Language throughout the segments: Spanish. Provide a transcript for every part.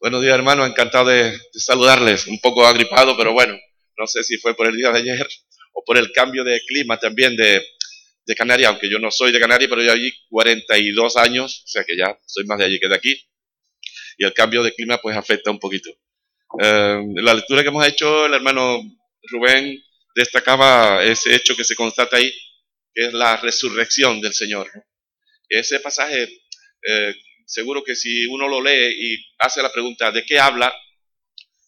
Buenos días, hermano. Encantado de, saludarles. Un poco agripado, pero bueno, no sé si fue por el día de ayer o por el cambio de clima también de, de Canarias, aunque yo no soy de Canarias, pero yo allí 42 años, o sea que ya soy más de allí que de aquí. Y el cambio de clima pues afecta un poquito. Eh, la lectura que hemos hecho, el hermano Rubén destacaba ese hecho que se constata ahí, que es la resurrección del Señor. Ese pasaje eh, seguro que si uno lo lee y hace la pregunta de qué habla,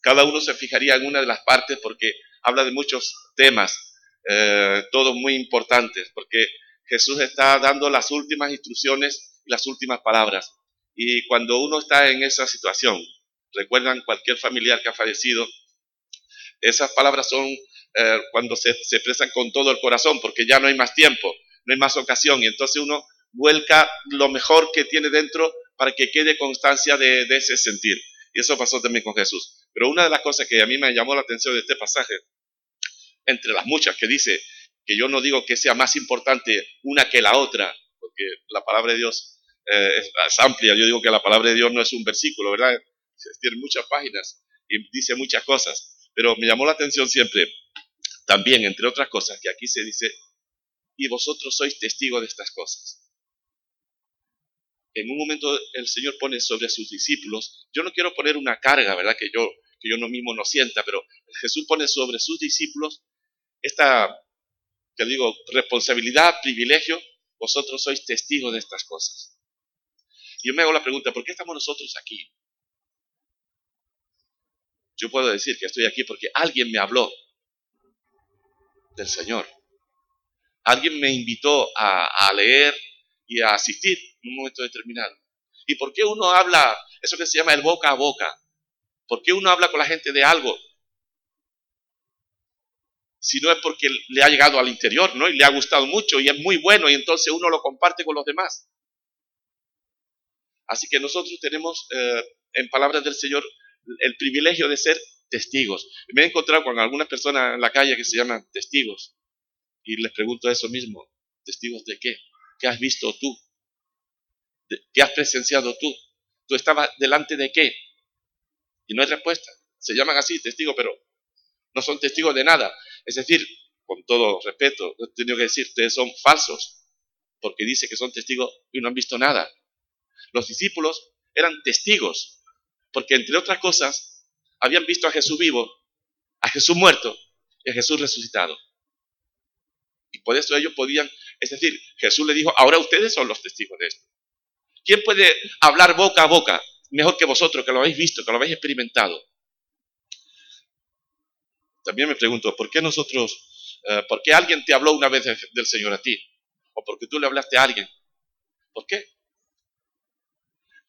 cada uno se fijaría en una de las partes porque habla de muchos temas, eh, todos muy importantes, porque Jesús está dando las últimas instrucciones las últimas palabras. Y cuando uno está en esa situación, recuerdan cualquier familiar que ha fallecido, esas palabras son eh, cuando se, se expresan con todo el corazón, porque ya no hay más tiempo, no hay más ocasión, y entonces uno vuelca lo mejor que tiene dentro para que quede constancia de, ese sentir. Y eso pasó también con Jesús. Pero una de las cosas que a mí me llamó la atención de este pasaje, entre las muchas que dice que yo no digo que sea más importante una que la otra, porque la palabra de Dios eh, es, amplia, yo digo que la palabra de Dios no es un versículo, ¿verdad? Tiene muchas páginas y dice muchas cosas, pero me llamó la atención siempre, también, entre otras cosas, que aquí se dice, y vosotros sois testigos de estas cosas en un momento el Señor pone sobre sus discípulos, yo no quiero poner una carga, ¿verdad? Que yo, que yo no mismo no sienta, pero Jesús pone sobre sus discípulos esta, que digo, responsabilidad, privilegio, vosotros sois testigos de estas cosas. Y yo me hago la pregunta, ¿por qué estamos nosotros aquí? Yo puedo decir que estoy aquí porque alguien me habló del Señor. Alguien me invitó a leer y a asistir en un momento determinado. ¿Y por qué uno habla, eso que se llama el boca a boca? ¿Por qué uno habla con la gente de algo? Si no es porque le ha llegado al interior, ¿no? Y le ha gustado mucho y es muy bueno y entonces uno lo comparte con los demás. Así que nosotros tenemos, eh, en palabras del Señor, el privilegio de ser testigos. Me he encontrado con algunas personas en la calle que se llaman testigos y les pregunto eso mismo. ¿Testigos de qué? ¿Qué has visto tú? ¿Qué has presenciado tú? ¿Tú estabas delante de qué? Y no hay respuesta. Se llaman así testigos, pero no son testigos de nada. Es decir, con todo respeto, he tenido que decir, ustedes son falsos, porque dice que son testigos y no han visto nada. Los discípulos eran testigos, porque entre otras cosas, habían visto a Jesús vivo, a Jesús muerto y a Jesús resucitado. Y por eso ellos podían, es decir, Jesús le dijo, ahora ustedes son los testigos de esto. ¿Quién puede hablar boca a boca mejor que vosotros, que lo habéis visto, que lo habéis experimentado? También me pregunto, ¿por qué nosotros, eh, por qué alguien te habló una vez del Señor a ti? ¿O porque tú le hablaste a alguien? ¿Por qué?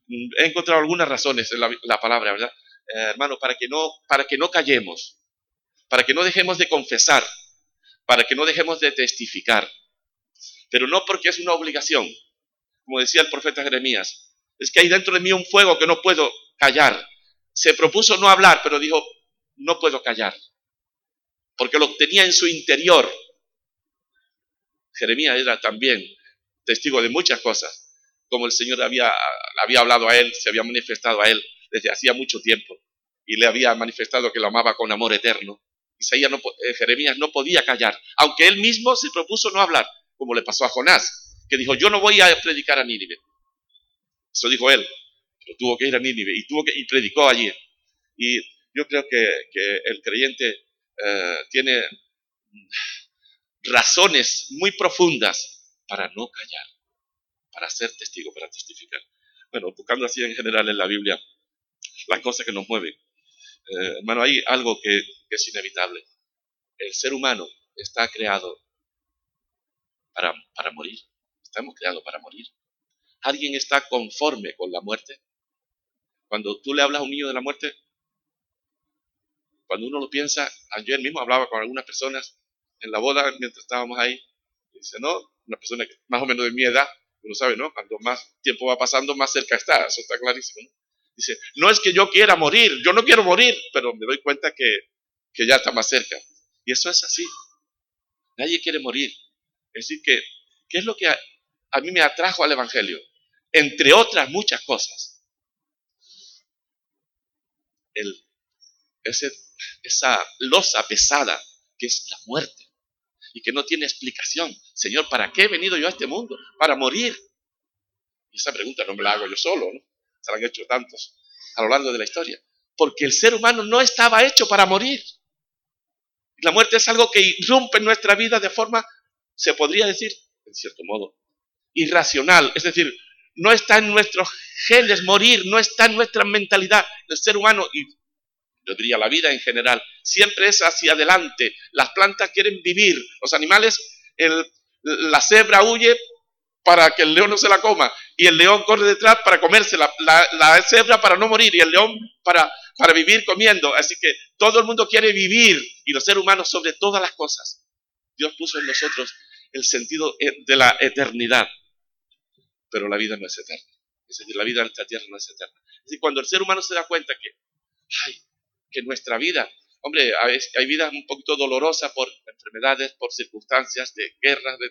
Mm, he encontrado algunas razones en la, palabra, ¿verdad? Eh, hermano, para que, no, para que no callemos, para que no dejemos de confesar, para que no dejemos de testificar. Pero no porque es una obligación, como decía el profeta Jeremías, es que hay dentro de mí un fuego que no puedo callar. Se propuso no hablar, pero dijo, no puedo callar, porque lo tenía en su interior. Jeremías era también testigo de muchas cosas, como el Señor había, había hablado a él, se había manifestado a él desde hacía mucho tiempo, y le había manifestado que lo amaba con amor eterno. Isaías no, eh, Jeremías no podía callar, aunque él mismo se propuso no hablar, como le pasó a Jonás, que dijo, yo no voy a predicar a Nínive. Eso dijo él, pero tuvo que ir a Nínive y, tuvo que, y predicó allí. Y yo creo que, el creyente eh, tiene razones muy profundas para no callar, para ser testigo, para testificar. Bueno, buscando así en general en la Biblia las cosas que nos mueven. Eh, hermano, hay algo que, es inevitable. El ser humano está creado para, para morir. Estamos creados para morir. ¿Alguien está conforme con la muerte? Cuando tú le hablas a un niño de la muerte, cuando uno lo piensa, ayer mismo hablaba con algunas personas en la boda mientras estábamos ahí, y dice, no, una persona más o menos de mi edad, uno sabe, ¿no? Cuando más tiempo va pasando, más cerca está, eso está clarísimo. ¿no? Dice, no es que yo quiera morir, yo no quiero morir, pero me doy cuenta que, ya está más cerca. Y eso es así. Nadie quiere morir. Es decir, que, ¿qué es lo que a, a mí me atrajo al Evangelio? Entre otras muchas cosas. el, ese, esa losa pesada que es la muerte y que no tiene explicación. Señor, ¿para qué he venido yo a este mundo? Para morir. Y esa pregunta no me la hago yo solo, ¿no? Se han hecho tantos a lo largo de la historia. Porque el ser humano no estaba hecho para morir. La muerte es algo que irrumpe en nuestra vida de forma, se podría decir, en cierto modo, irracional. Es decir, no está en nuestros genes morir, no está en nuestra mentalidad del ser humano y yo diría la vida en general. Siempre es hacia adelante. Las plantas quieren vivir. Los animales, la cebra huye para que el león no se la coma y el león corre detrás para comerse la, la, cebra para no morir y el león para, para vivir comiendo. Así que todo el mundo quiere vivir y los seres humanos sobre todas las cosas. Dios puso en nosotros el sentido eh, de la eternidad, pero la vida no es eterna. Es decir, la vida en esta tierra no es eterna. Es decir, cuando el ser humano se da cuenta que, ay, que nuestra vida, hombre, hay vidas un poquito dolorosas por enfermedades, por circunstancias de guerras, de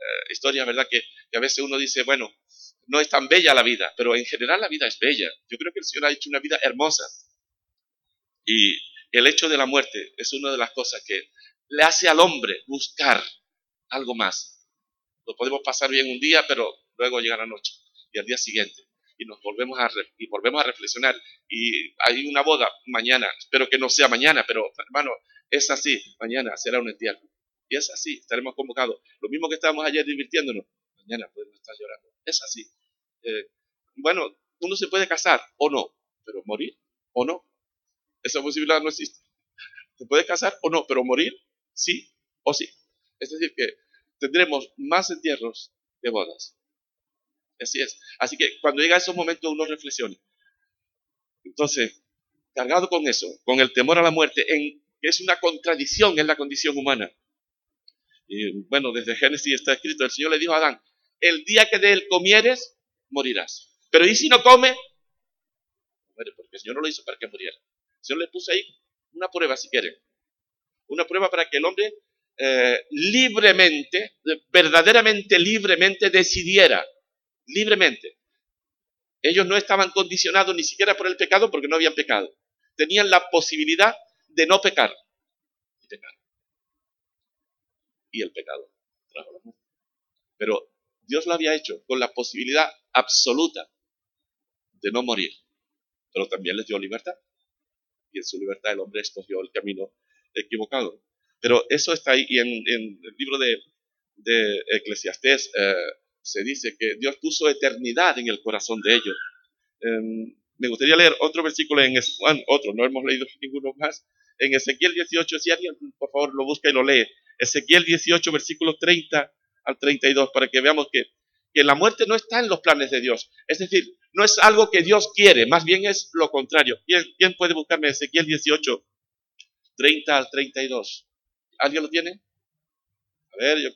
eh, historias, ¿verdad? Que, a veces uno dice, bueno, no es tan bella la vida, pero en general la vida es bella. Yo creo que el Señor ha hecho una vida hermosa. Y el hecho de la muerte es una de las cosas que le hace al hombre buscar algo más. Lo podemos pasar bien un día, pero luego llega la noche y al día siguiente y nos volvemos a, y volvemos a reflexionar. Y hay una boda mañana, espero que no sea mañana, pero hermano, es así, mañana será un entierro. Y es así, estaremos convocados. Lo mismo que estábamos ayer divirtiéndonos, mañana podemos estar llorando. Es así. Eh, bueno, uno se puede casar o no, pero morir o no. Esa posibilidad no existe. Se puede casar o no, pero morir sí o sí. Es decir, que tendremos más entierros que bodas. Así es. Así que cuando llega esos momentos uno reflexiona. Entonces, cargado con eso, con el temor a la muerte, en, que es una contradicción en la condición humana. Y bueno, desde Génesis está escrito, el Señor le dijo a Adán, el día que de él comieres, morirás. Pero ¿y si no come? Muere, porque el Señor no lo hizo para que muriera. El Señor le puso ahí una prueba, si quieren. Una prueba para que el hombre eh, libremente, verdaderamente libremente decidiera libremente. Ellos no estaban condicionados ni siquiera por el pecado porque no habían pecado. Tenían la posibilidad de no pecar. Y el pecado Pero Dios lo había hecho con la posibilidad absoluta de no morir. Pero también les dio libertad. Y en su libertad el hombre escogió el camino equivocado. Pero eso está ahí. Y en, el libro de, de Eclesiastés, eh, se dice que Dios puso eternidad en el corazón de ellos. Em, me gustaría leer otro versículo en otro, no hemos leído ninguno más. En Ezequiel 18, si alguien por favor lo busca y lo lee. Ezequiel 18, versículos 30 al 32, para que veamos que, que la muerte no está en los planes de Dios. Es decir, no es algo que Dios quiere, más bien es lo contrario. ¿Quién, quién puede buscarme Ezequiel 18, 30 al 32? ¿Alguien lo tiene? A ver, yo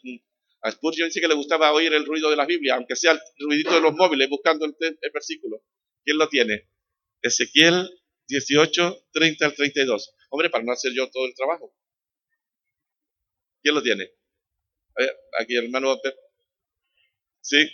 a Spurgeon dice que le gustaba oír el ruido de la Biblia, aunque sea el ruidito de los móviles buscando el, versículo. ¿Quién lo tiene? Ezequiel 18, 30 al 32. Hombre, para no hacer yo todo el trabajo. ¿Quién lo tiene? Aquí el hermano. Sí.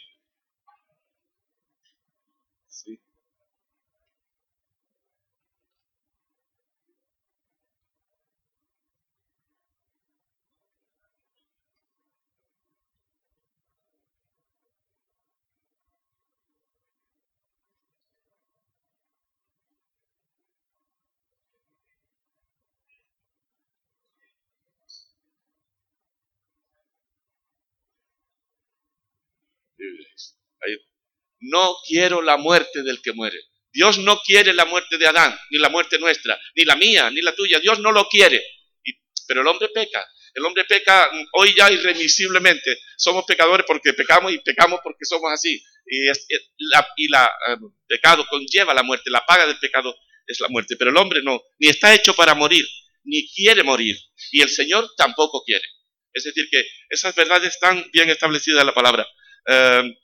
No quiero la muerte del que muere. Dios no quiere la muerte de Adán, ni la muerte nuestra, ni la mía, ni la tuya. Dios no lo quiere. pero el hombre peca. El hombre peca hoy ya irremisiblemente. Somos pecadores porque pecamos y pecamos porque somos así. Y, el y la, um, pecado conlleva la muerte. La paga del pecado es la muerte. Pero el hombre no. Ni está hecho para morir, ni quiere morir. Y el Señor tampoco quiere. Es decir, que esas verdades están bien establecidas en la palabra. Um,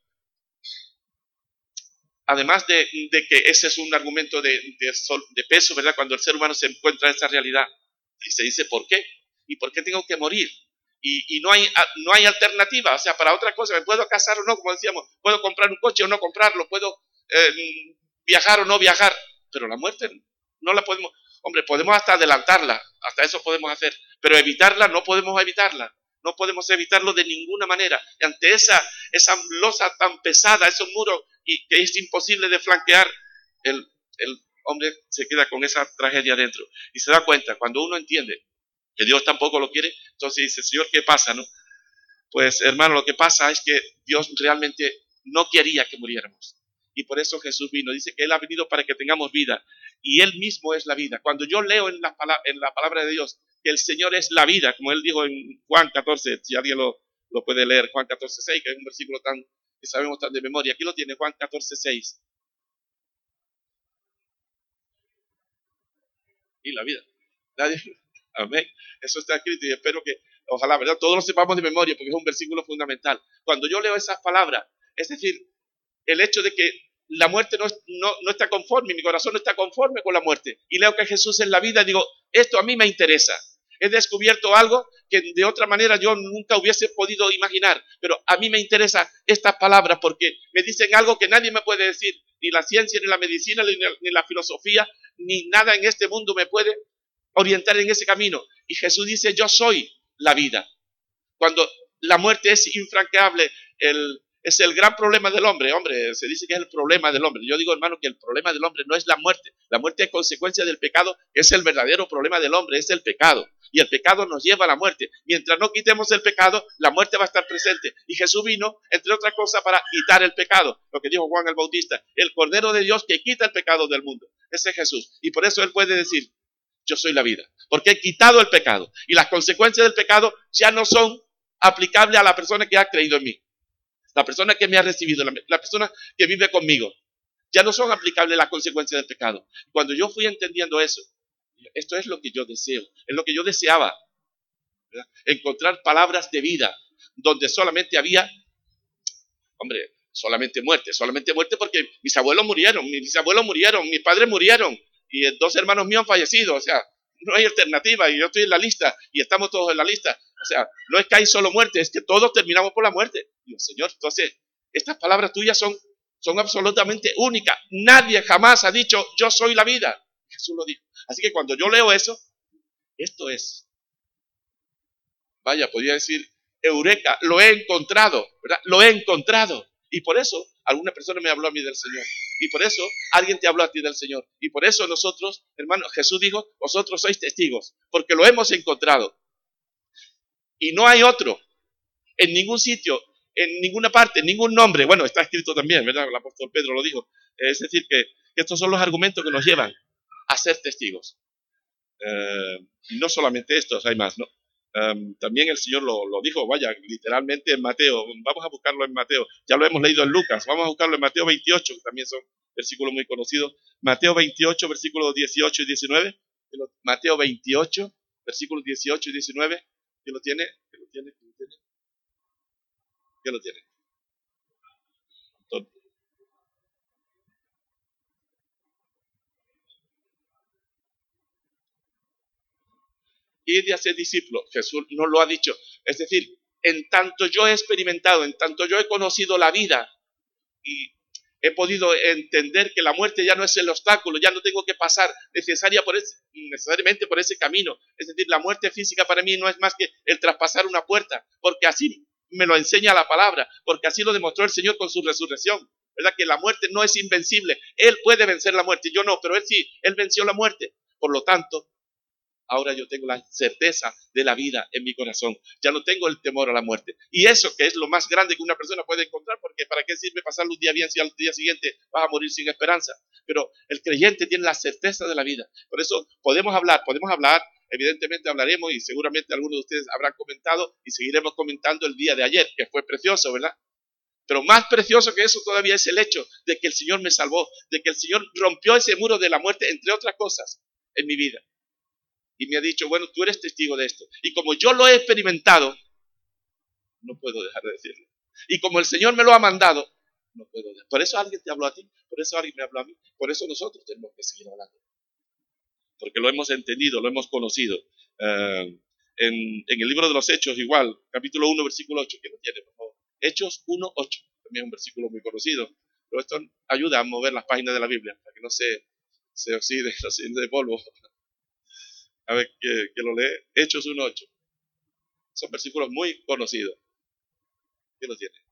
además de, que ese es un argumento de, peso, ¿verdad? Cuando el ser humano se encuentra en esa realidad y se dice, ¿por qué? ¿Y por qué tengo que morir? Y, no, hay, no hay alternativa, o sea, para otra cosa, ¿me puedo casar o no? Como decíamos, ¿puedo comprar un coche o no comprarlo? ¿Puedo eh, viajar o no viajar? Pero la muerte no la podemos, hombre, podemos hasta adelantarla, hasta eso podemos hacer, pero evitarla no podemos evitarla. No podemos evitarlo de ninguna manera. Y ante esa, esa losa tan pesada, esos muros, y que es imposible de flanquear, el, el hombre se queda con esa tragedia dentro. Y se da cuenta, cuando uno entiende que Dios tampoco lo quiere, entonces dice, Señor, ¿qué pasa? No? Pues hermano, lo que pasa es que Dios realmente no quería que muriéramos. Y por eso Jesús vino. Dice que Él ha venido para que tengamos vida. Y Él mismo es la vida. Cuando yo leo en la, en la palabra de Dios que el Señor es la vida, como Él dijo en Juan 14, si alguien lo, lo puede leer, Juan 14, 6, que es un versículo tan que sabemos tan de memoria. Aquí lo tiene Juan 14, 6. Y la vida. Amén. Eso está escrito y espero que, ojalá, ¿verdad? Todos lo sepamos de memoria porque es un versículo fundamental. Cuando yo leo esas palabras, es decir, el hecho de que la muerte no, no, está conforme, mi corazón no está conforme con la muerte. Y leo que Jesús es la vida, digo, esto a mí me interesa. He descubierto algo que de otra manera yo nunca hubiese podido imaginar, pero a mí me interesa estas palabras porque me dicen algo que nadie me puede decir, ni la ciencia, ni la medicina, ni la filosofía, ni nada en este mundo me puede orientar en ese camino. Y Jesús dice, yo soy la vida. Cuando la muerte es infranqueable, el, es el gran problema del hombre. Hombre, se dice que es el problema del hombre. Yo digo, hermano, que el problema del hombre no es la muerte. La muerte es consecuencia del pecado, es el verdadero problema del hombre, es el pecado. Y el pecado nos lleva a la muerte. Mientras no quitemos el pecado, la muerte va a estar presente. Y Jesús vino, entre otras cosas, para quitar el pecado. Lo que dijo Juan el Bautista, el Cordero de Dios que quita el pecado del mundo. Ese es Jesús. Y por eso él puede decir, yo soy la vida. Porque he quitado el pecado. Y las consecuencias del pecado ya no son aplicables a la persona que ha creído en mí la persona que me ha recibido, la, persona que vive conmigo, ya no son aplicables las consecuencias del pecado. Cuando yo fui entendiendo eso, esto es lo que yo deseo, es lo que yo deseaba, encontrar palabras de vida donde solamente había, hombre, solamente muerte, solamente muerte porque mis abuelos murieron, mis abuelos murieron, mis padres murieron y dos hermanos míos han fallecido, o sea, no hay alternativa y yo estoy en la lista y estamos todos en la lista. O sea, no es que hay solo muerte, es que todos terminamos por la muerte. Dios, Señor, entonces, estas palabras tuyas son, son absolutamente únicas. Nadie jamás ha dicho, yo soy la vida. Jesús lo dijo. Así que cuando yo leo eso, esto es. Vaya, podría decir, Eureka, lo he encontrado, ¿verdad? Lo he encontrado. Y por eso alguna persona me habló a mí del Señor. Y por eso alguien te habló a ti del Señor. Y por eso nosotros, hermano, Jesús dijo, vosotros sois testigos, porque lo hemos encontrado. Y no hay otro, en ningún sitio, en ninguna parte, ningún nombre. Bueno, está escrito también, ¿verdad? El apóstol Pedro lo dijo. Es decir, que, estos son los argumentos que nos llevan a ser testigos. Eh, no solamente estos, hay más, ¿no? Em, también el Señor lo, lo, dijo, vaya, literalmente en Mateo. Vamos a buscarlo en Mateo. Ya lo hemos leído en Lucas. Vamos a buscarlo en Mateo 28, que también son versículos muy conocidos. Mateo 28, versículos 18 y 19. Mateo 28, versículos 18 y 19. ¿Quién lo tiene? ¿Quién lo tiene? ¿Quién lo tiene? ¿Quién lo tiene? y de hacer discípulos. Jesús no lo ha dicho. Es decir, en tanto yo he experimentado, en tanto yo he conocido la vida y he podido entender que la muerte ya no es el obstáculo, ya no tengo que pasar necesaria por necesariamente por ese camino. Es decir, la muerte física para mí no es más que el traspasar una puerta, porque así me lo enseña la palabra, porque así lo demostró el Señor con su resurrección. ¿Verdad? Que la muerte no es invencible. Él puede vencer la muerte, yo no, pero Él sí, Él venció la muerte. Por lo tanto, ahora yo tengo la certeza de la vida en mi corazón. Ya no tengo el temor a la muerte. Y eso que es lo más grande que una persona puede encontrar, porque ¿para qué sirve pasar un día bien si al día siguiente vas a morir sin esperanza? Pero el creyente tiene la certeza de la vida. Por eso podemos hablar, podemos hablar, evidentemente hablaremos y seguramente algunos de ustedes habrán comentado y seguiremos comentando el día de ayer, que fue precioso, ¿verdad? Pero más precioso que eso todavía es el hecho de que el Señor me salvó, de que el Señor rompió ese muro de la muerte, entre otras cosas, en mi vida y me ha dicho, bueno, tú eres testigo de esto. Y como yo lo he experimentado, no puedo dejar de decirlo. Y como el Señor me lo ha mandado, no puedo dejar. Por eso alguien te habló a ti, por eso alguien me habló a mí, por eso nosotros tenemos que seguir hablando. Porque lo hemos entendido, lo hemos conocido. Eh, en, el libro de los Hechos, igual, capítulo 1, versículo 8, que lo tiene, por favor. Hechos 1, 8, también es un versículo muy conocido. Pero esto ayuda a mover las páginas de la Biblia, para que no se se oxide, se oxide de polvo. A ver, que, que lo lee. Hechos 1.8. Son versículos muy conocidos. ¿Quién lo tiene?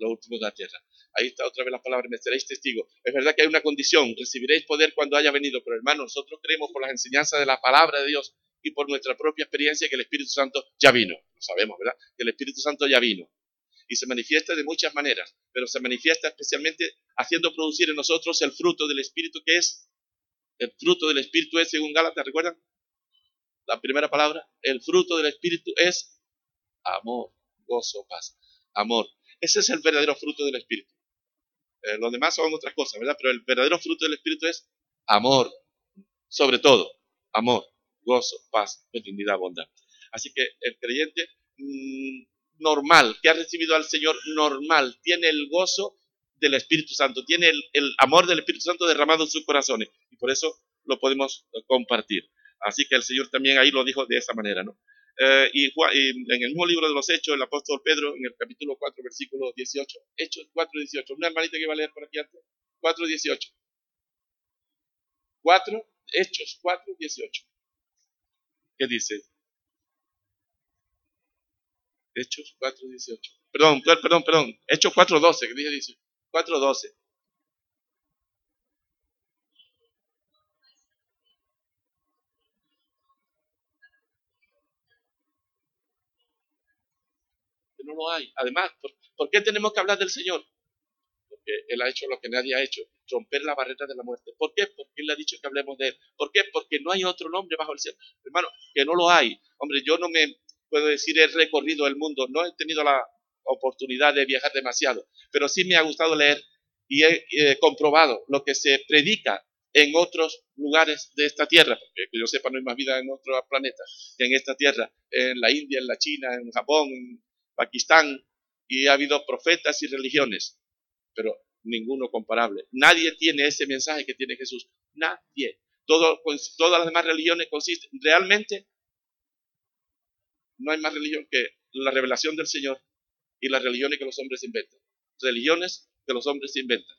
última de la tierra. Ahí está otra vez la palabra, me seréis testigo. Es verdad que hay una condición, recibiréis poder cuando haya venido, pero hermano, nosotros creemos por las enseñanzas de la palabra de Dios y por nuestra propia experiencia que el Espíritu Santo ya vino. Lo sabemos, ¿verdad? Que el Espíritu Santo ya vino. Y se manifiesta de muchas maneras, pero se manifiesta especialmente haciendo producir en nosotros el fruto del Espíritu que es, el fruto del Espíritu es, según Gálatas, ¿recuerdan? La primera palabra, el fruto del Espíritu es amor, gozo, paz, amor. Ese es el verdadero fruto del Espíritu. Eh, los demás son otras cosas, ¿verdad? Pero el verdadero fruto del Espíritu es amor, sobre todo, amor, gozo, paz, benignidad, bondad. Así que el creyente mm, normal, que ha recibido al Señor normal, tiene el gozo del Espíritu Santo, tiene el, amor del Espíritu Santo derramado en sus corazones y por eso lo podemos compartir. Así que el Señor también ahí lo dijo de esa manera, ¿no? Eh, y, en el mismo libro de los Hechos, el apóstol Pedro, en el capítulo 4, versículo 18, Hechos 4, 18. Una hermanita que va a leer por aquí antes. 4, 18. 4, Hechos 4, 18. ¿Qué dice? Hechos 4, 18. Perdón, perdón, perdón. Hechos 4, 12, que dice 4, 12. no lo hay. Además, ¿por, qué tenemos que hablar del Señor? Porque Él ha hecho lo que nadie ha hecho, romper la barrera de la muerte. ¿Por qué? Porque Él ha dicho que hablemos de Él. ¿Por qué? Porque no hay otro nombre bajo el cielo. Hermano, que no lo hay. Hombre, yo no me puedo decir he recorrido el mundo, no he tenido la oportunidad de viajar demasiado, pero sí me ha gustado leer y he comprobado lo que se predica en otros lugares de esta tierra, porque que yo sepa no hay más vida en otro planeta que en esta tierra, en la India, en la China, en Japón, Pakistán, y ha habido profetas y religiones, pero ninguno comparable. Nadie tiene ese mensaje que tiene Jesús. Nadie. Todo, todas las demás religiones consisten, realmente, no hay más religión que la revelación del Señor y las religiones que los hombres inventan. Religiones que los hombres inventan.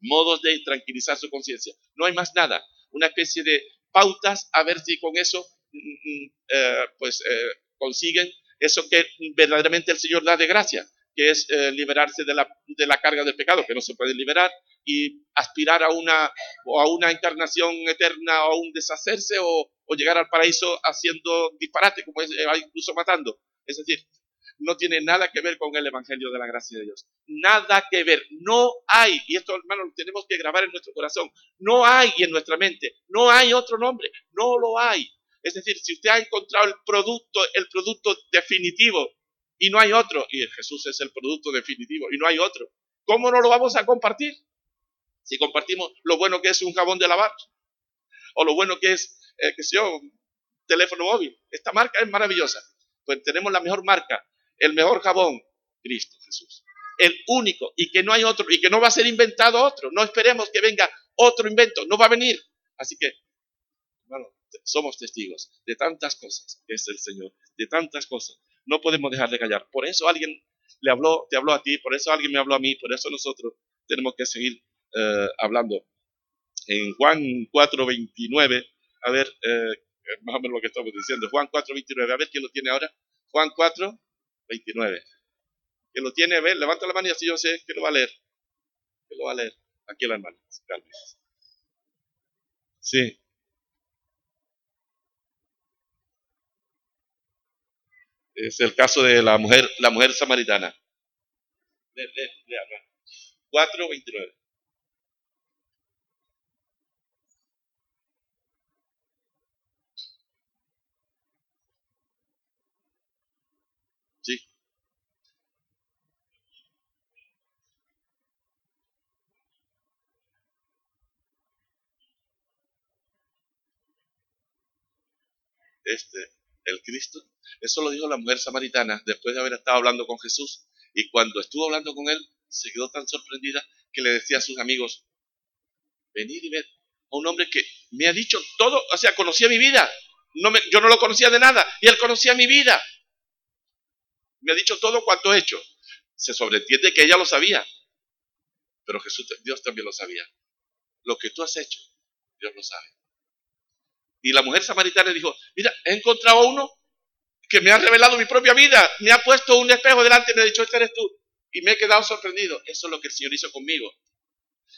Modos de tranquilizar su conciencia. No hay más nada. Una especie de pautas a ver si con eso mm, mm, mm, eh, pues eh, consiguen eso que verdaderamente el Señor da de gracia, que es eh, liberarse de la, de la, carga del pecado, que no se puede liberar, y aspirar a una, o a una encarnación eterna, o a un deshacerse, o, llegar al paraíso haciendo disparate, como eh, incluso matando. Es decir, no tiene nada que ver con el Evangelio de la gracia de Dios. Nada que ver. No hay, y esto hermanos lo tenemos que grabar en nuestro corazón, no hay en nuestra mente, no hay otro nombre, no lo hay. Es decir, si usted ha encontrado el producto, el producto definitivo y no hay otro, y Jesús es el producto definitivo y no hay otro, ¿cómo no lo vamos a compartir? Si compartimos lo bueno que es un jabón de lavar o lo bueno que es, eh, que sea un teléfono móvil. Esta marca es maravillosa. Pues tenemos la mejor marca, el mejor jabón, Cristo Jesús. El único y que no hay otro y que no va a ser inventado otro. No esperemos que venga otro invento, no va a venir. Así que, bueno, somos testigos de tantas cosas que es el Señor, de tantas cosas. No podemos dejar de callar. Por eso alguien le habló, te habló a ti, por eso alguien me habló a mí, por eso nosotros tenemos que seguir eh, hablando. En Juan 4:29, a ver, eh, más o menos lo que estamos diciendo, Juan 4:29, a ver quién lo tiene ahora. Juan 4:29. ¿Quién lo tiene? A ver, levanta la mano y así yo sé que lo va a leer. Que lo va a leer. Aquí la mano. Sí. Es el caso de la mujer, la mujer samaritana. 4.29. Sí. Este el Cristo. Eso lo dijo la mujer samaritana después de haber estado hablando con Jesús. Y cuando estuvo hablando con él, se quedó tan sorprendida que le decía a sus amigos, venid y ved a un hombre que me ha dicho todo, o sea, conocía mi vida. No me, yo no lo conocía de nada y él conocía mi vida. Me ha dicho todo cuanto he hecho. Se sobreentiende que ella lo sabía. Pero Jesús, Dios también lo sabía. Lo que tú has hecho, Dios lo sabe. Y la mujer samaritana dijo, mira, he encontrado a uno que me ha revelado mi propia vida, me ha puesto un espejo delante y me ha dicho, este eres tú. Y me he quedado sorprendido. Eso es lo que el Señor hizo conmigo.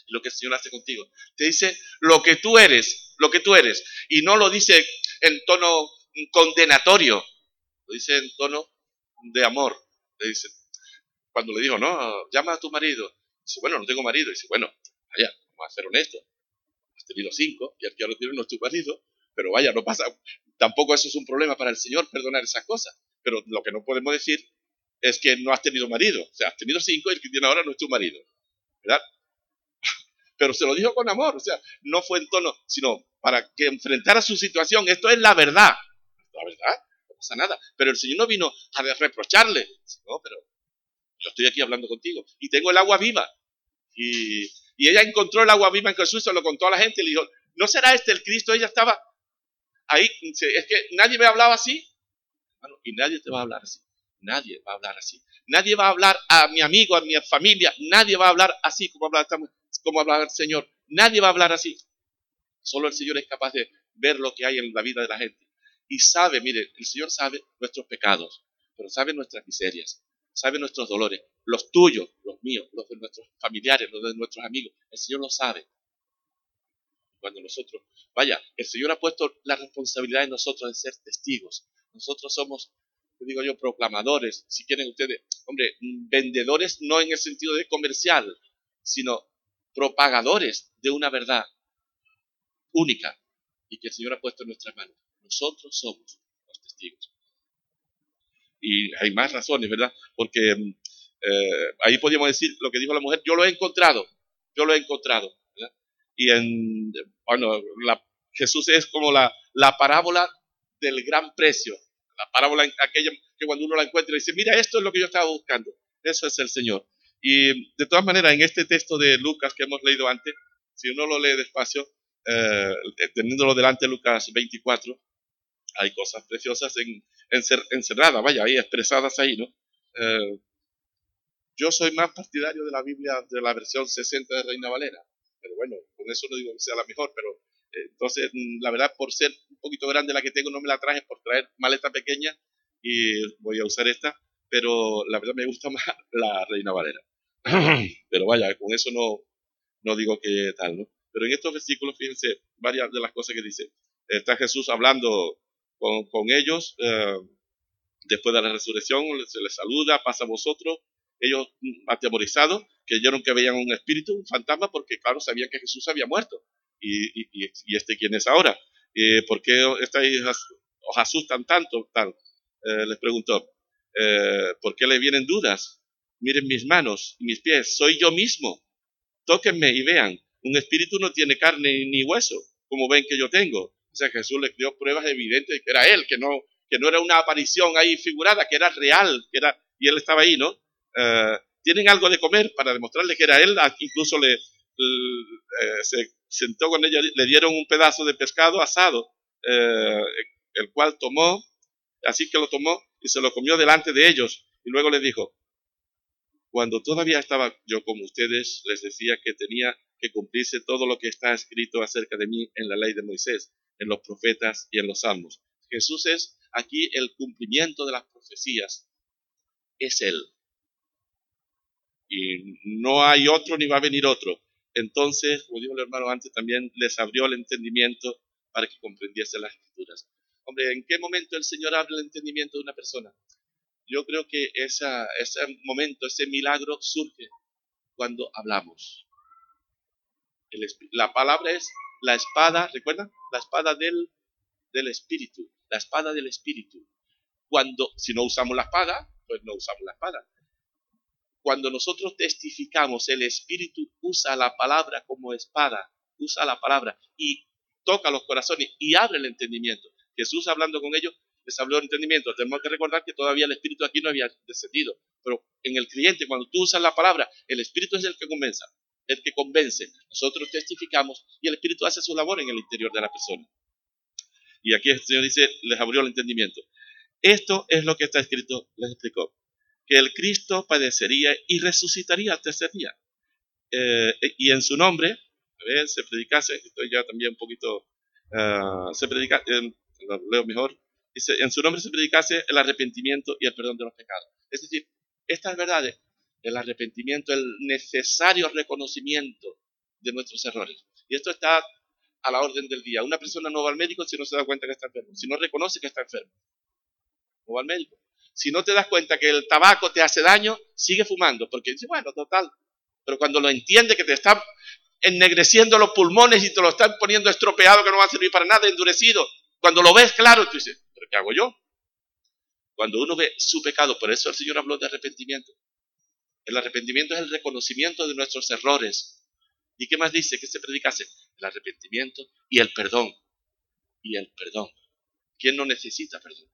Lo que el Señor hace contigo. Te dice lo que tú eres, lo que tú eres. Y no lo dice en tono condenatorio, lo dice en tono de amor. Le dice, cuando le dijo, no, llama a tu marido. Dice, bueno, no tengo marido. Dice, bueno, vaya, vamos a ser honestos. Has tenido cinco y el que ahora tiene no es tu marido. Pero vaya, no pasa, tampoco eso es un problema para el Señor, perdonar esas cosas. Pero lo que no podemos decir es que no has tenido marido. O sea, has tenido cinco y el que tiene ahora no es tu marido. ¿Verdad? Pero se lo dijo con amor. O sea, no fue en tono, sino para que enfrentara su situación. Esto es la verdad. La verdad, no pasa nada. Pero el Señor no vino a reprocharle. No, pero yo estoy aquí hablando contigo. Y tengo el agua viva. Y, y ella encontró el agua viva en Jesús, se lo contó a la gente y le dijo, ¿no será este el Cristo? Ella estaba ahí, es que nadie me hablaba así. y nadie te va a hablar así. Nadie va a hablar así. Nadie va a hablar a mi amigo, a mi familia. Nadie va a hablar así como habla, como habla el Señor. Nadie va a hablar así. Solo el Señor es capaz de ver lo que hay en la vida de la gente. Y sabe, mire, el Señor sabe nuestros pecados, pero sabe nuestras miserias, sabe nuestros dolores, los tuyos, los míos, los de nuestros familiares, los de nuestros amigos. El Señor lo sabe cuando nosotros, vaya, el Señor ha puesto la responsabilidad en nosotros de ser testigos. Nosotros somos, digo yo, proclamadores, si quieren ustedes, hombre, vendedores no en el sentido de comercial, sino propagadores de una verdad única y que el Señor ha puesto en nuestras manos. Nosotros somos los testigos. Y hay más razones, ¿verdad? Porque eh, ahí podríamos decir lo que dijo la mujer, yo lo he encontrado, yo lo he encontrado. Y en, bueno, Jesús es como la, la parábola del gran precio. La parábola aquella que cuando uno la encuentra dice, mira, esto es lo que yo estaba buscando. Eso es el Señor. Y de todas maneras, en este texto de Lucas que hemos leído antes, si uno lo lee despacio, eh, teniéndolo delante de Lucas 24, hay cosas preciosas en, encerradas, vaya, ahí expresadas ahí, ¿no? Eh, yo soy más partidario de la Biblia de la versión 60 de Reina Valera pero bueno, con eso no digo que sea la mejor, pero eh, entonces, la verdad, por ser un poquito grande la que tengo, no me la traje por traer maleta pequeña y voy a usar esta, pero la verdad me gusta más la Reina Valera. pero vaya, con eso no, no digo que tal, ¿no? Pero en estos versículos, fíjense, varias de las cosas que dice. Está Jesús hablando con, con ellos, eh, después de la resurrección, se les saluda, pasa a vosotros, ellos mm, atemorizados, creyeron que veían un espíritu, un fantasma, porque claro, sabían que Jesús había muerto. ¿Y, y, este quién es ahora? Eh, ¿Por qué estáis, os asustan tanto? Tal. Eh, les preguntó, eh, ¿por qué le vienen dudas? Miren mis manos y mis pies, soy yo mismo. Tóquenme y vean, un espíritu no tiene carne ni hueso, como ven que yo tengo. O sea, Jesús les dio pruebas evidentes de que era Él, que no, que no era una aparición ahí figurada, que era real, que era, y Él estaba ahí, ¿no? Eh, tienen algo de comer para demostrarle que era él, incluso le, eh, se sentó con ella, le dieron un pedazo de pescado asado, eh, el cual tomó, así que lo tomó y se lo comió delante de ellos, y luego le dijo, cuando todavía estaba yo como ustedes, les decía que tenía que cumplirse todo lo que está escrito acerca de mí en la ley de Moisés, en los profetas y en los salmos. Jesús es aquí el cumplimiento de las profecías. Es Él y no hay otro ni va a venir otro. Entonces, como dijo el hermano antes, también les abrió el entendimiento para que comprendiese las escrituras. Hombre, ¿en qué momento el Señor abre el entendimiento de una persona? Yo creo que esa, ese momento, ese milagro surge cuando hablamos. la palabra es la espada, ¿recuerdan? La espada del, del Espíritu, la espada del Espíritu. Cuando, si no usamos la espada, pues no usamos la espada cuando nosotros testificamos, el Espíritu usa la palabra como espada, usa la palabra y toca los corazones y abre el entendimiento. Jesús hablando con ellos les habló el entendimiento. Tenemos que recordar que todavía el Espíritu aquí no había descendido, pero en el creyente cuando tú usas la palabra, el Espíritu es el que convence, el que convence. Nosotros testificamos y el Espíritu hace su labor en el interior de la persona. Y aquí el Señor dice, les abrió el entendimiento. Esto es lo que está escrito, les explicó. Que el Cristo padecería y resucitaría al tercer día. Eh, y en su nombre, se predicase, estoy ya también un poquito, uh, se predica, eh, lo leo mejor, dice, en su nombre se predicase el arrepentimiento y el perdón de los pecados. Es decir, estas verdades, el arrepentimiento, el necesario reconocimiento de nuestros errores. Y esto está a la orden del día. Una persona no va al médico si no se da cuenta que está enfermo, si no reconoce que está enfermo. No va al médico. Si no te das cuenta que el tabaco te hace daño, sigue fumando, porque dice, bueno, total. Pero cuando lo entiende que te está ennegreciendo los pulmones y te lo están poniendo estropeado, que no va a servir para nada, endurecido, cuando lo ves claro, tú dices, ¿pero qué hago yo? Cuando uno ve su pecado, por eso el Señor habló de arrepentimiento. El arrepentimiento es el reconocimiento de nuestros errores. ¿Y qué más dice que se predicase? El arrepentimiento y el perdón. Y el perdón. ¿Quién no necesita perdón?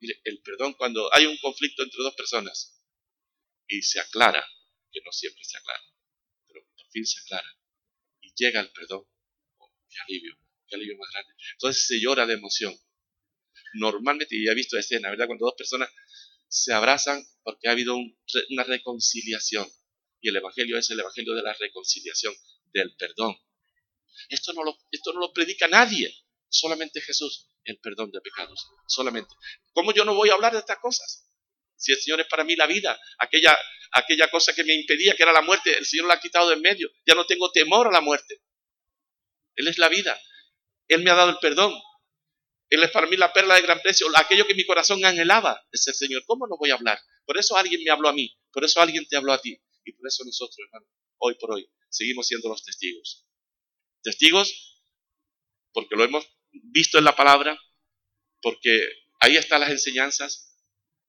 Mire, el perdón cuando hay un conflicto entre dos personas y se aclara, que no siempre se aclara, pero por fin se aclara y llega el perdón, oh, qué alivio, qué alivio más grande. Entonces se llora de emoción. Normalmente, y he visto escena, ¿verdad? Cuando dos personas se abrazan porque ha habido una reconciliación. Y el Evangelio es el Evangelio de la reconciliación, del perdón. Esto no lo, esto no lo predica nadie, solamente Jesús, el perdón de pecados, solamente. ¿Cómo yo no voy a hablar de estas cosas? Si el Señor es para mí la vida, aquella, aquella cosa que me impedía, que era la muerte, el Señor la ha quitado de en medio. Ya no tengo temor a la muerte. Él es la vida. Él me ha dado el perdón. Él es para mí la perla de gran precio, aquello que mi corazón anhelaba es el Señor. ¿Cómo no voy a hablar? Por eso alguien me habló a mí, por eso alguien te habló a ti. Y por eso nosotros, hermano, hoy por hoy, seguimos siendo los testigos. Testigos porque lo hemos visto en la palabra, porque ahí están las enseñanzas,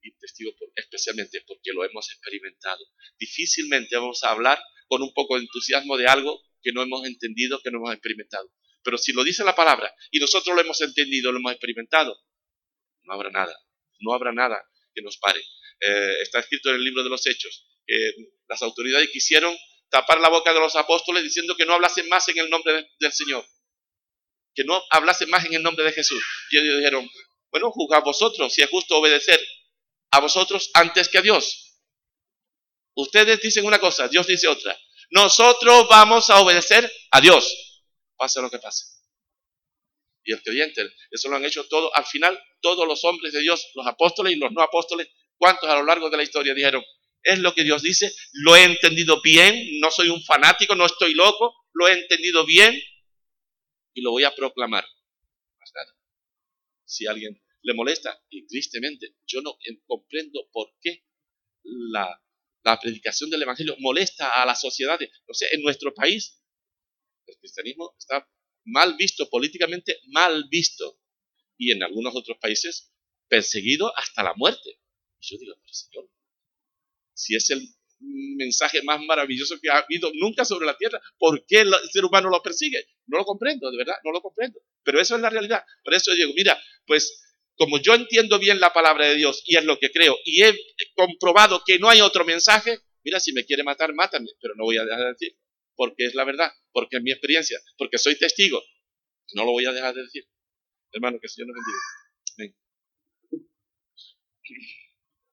y testigos especialmente porque lo hemos experimentado. Difícilmente vamos a hablar con un poco de entusiasmo de algo que no hemos entendido, que no hemos experimentado. Pero si lo dice la palabra y nosotros lo hemos entendido, lo hemos experimentado, no habrá nada, no habrá nada que nos pare. Eh, está escrito en el libro de los Hechos que las autoridades quisieron tapar la boca de los apóstoles diciendo que no hablasen más en el nombre del Señor, que no hablasen más en el nombre de Jesús. Y ellos dijeron, bueno, juzgad vosotros si es justo obedecer a vosotros antes que a Dios. Ustedes dicen una cosa, Dios dice otra. Nosotros vamos a obedecer a Dios pase lo que pase. Y el creyente, eso lo han hecho todo, al final, todos los hombres de Dios, los apóstoles y los no apóstoles, ¿cuántos a lo largo de la historia dijeron? Es lo que Dios dice, lo he entendido bien, no soy un fanático, no estoy loco, lo he entendido bien y lo voy a proclamar. Más nada. Si alguien le molesta, y tristemente, yo no comprendo por qué la, la predicación del Evangelio molesta a las sociedades. O sea, en nuestro país el cristianismo está mal visto, políticamente mal visto, y en algunos otros países perseguido hasta la muerte. Y yo digo, pero Señor, si es el mensaje más maravilloso que ha habido nunca sobre la tierra, ¿por qué el ser humano lo persigue? No lo comprendo, de verdad, no lo comprendo. Pero eso es la realidad. Por eso digo, mira, pues como yo entiendo bien la palabra de Dios y es lo que creo, y he comprobado que no hay otro mensaje, mira, si me quiere matar, mátame, pero no voy a dejar de decir porque es la verdad, porque es mi experiencia, porque soy testigo. No lo voy a dejar de decir. Hermano, que el Señor nos bendiga. Amén.